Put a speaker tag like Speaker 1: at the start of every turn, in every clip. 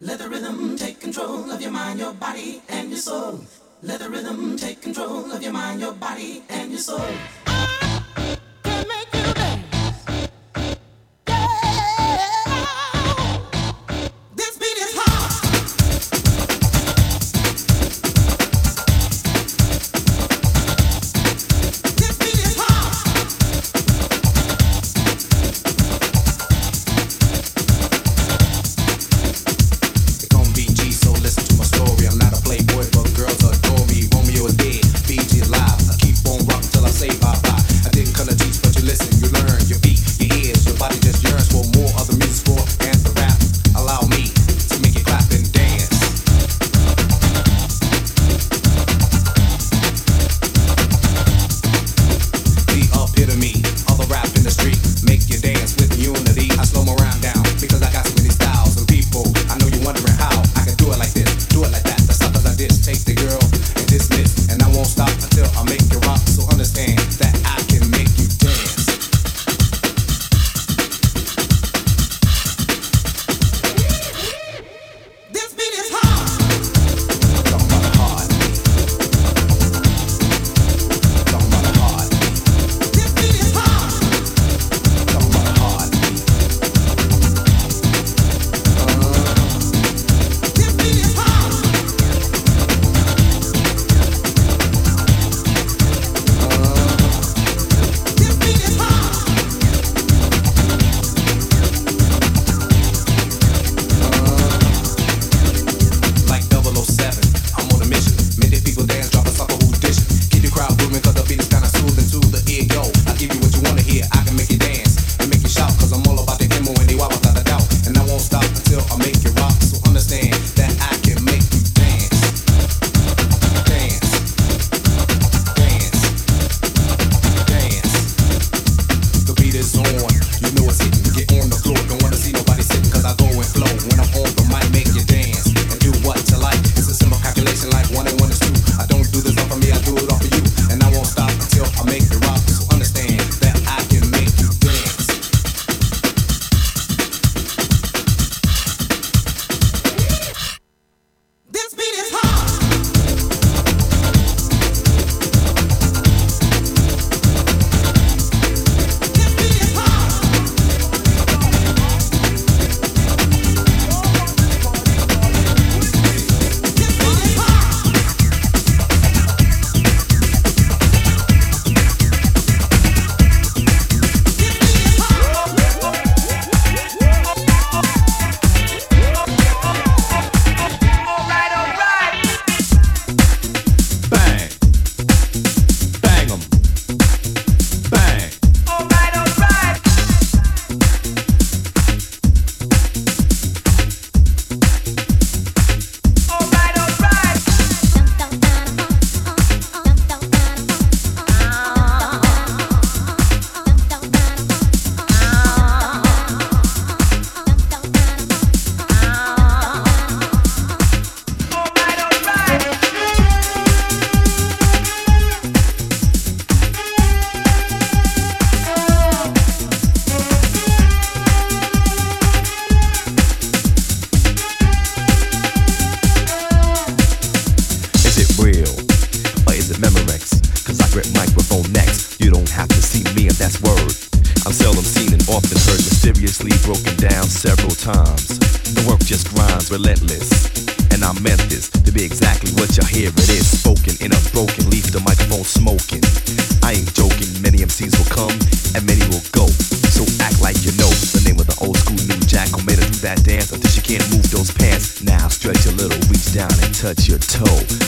Speaker 1: Let the rhythm take control of your mind, your body, and your soul. Let the rhythm take control of your mind, your body, and your soul.
Speaker 2: the girl MCs will come and many will go. So act like you know
Speaker 3: the name of the old school new jack who made do that
Speaker 4: dance until you can't move those pants. Now stretch a little, reach down and touch your
Speaker 5: toe.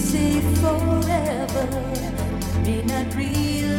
Speaker 5: Say forever. May not realize.